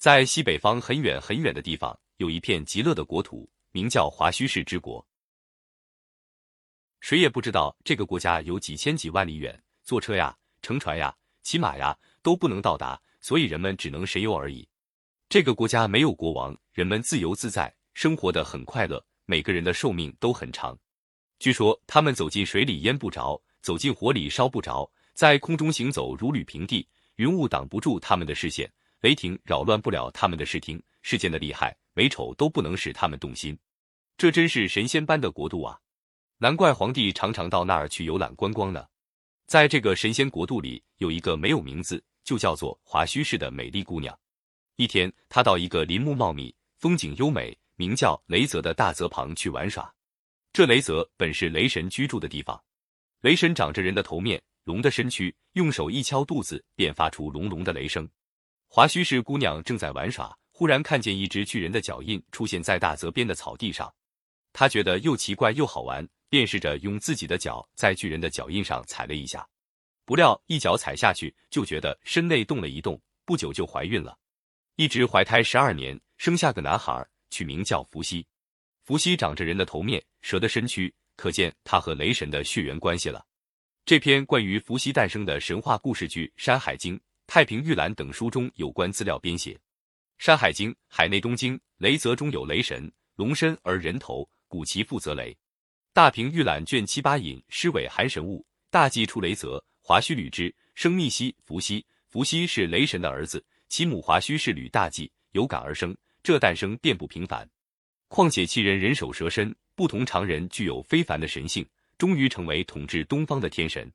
在西北方很远很远的地方，有一片极乐的国土，名叫华胥氏之国。谁也不知道这个国家有几千几万里远，坐车呀、乘船呀、骑马呀都不能到达，所以人们只能神游而已。这个国家没有国王，人们自由自在，生活的很快乐，每个人的寿命都很长。据说他们走进水里淹不着，走进火里烧不着，在空中行走如履平地，云雾挡不住他们的视线。雷霆扰乱不了他们的视听，世间的厉害美丑都不能使他们动心。这真是神仙般的国度啊！难怪皇帝常常到那儿去游览观光呢。在这个神仙国度里，有一个没有名字，就叫做华胥氏的美丽姑娘。一天，她到一个林木茂密、风景优美、名叫雷泽的大泽旁去玩耍。这雷泽本是雷神居住的地方。雷神长着人的头面、龙的身躯，用手一敲肚子，便发出隆隆的雷声。华胥氏姑娘正在玩耍，忽然看见一只巨人的脚印出现在大泽边的草地上，她觉得又奇怪又好玩，便试着用自己的脚在巨人的脚印上踩了一下，不料一脚踩下去，就觉得身内动了一动，不久就怀孕了，一直怀胎十二年，生下个男孩，取名叫伏羲。伏羲长着人的头面、蛇的身躯，可见他和雷神的血缘关系了。这篇关于伏羲诞生的神话故事剧《山海经》。太平御览等书中有关资料编写，《山海经·海内东经·雷泽》中有雷神，龙身而人头，古其父则雷。大平御览卷七八引诗尾含神物，大祭出雷泽，华胥履之，生密西，伏羲。伏羲是雷神的儿子，其母华胥是履大祭，有感而生。这诞生便不平凡，况且其人人首蛇身，不同常人，具有非凡的神性，终于成为统治东方的天神。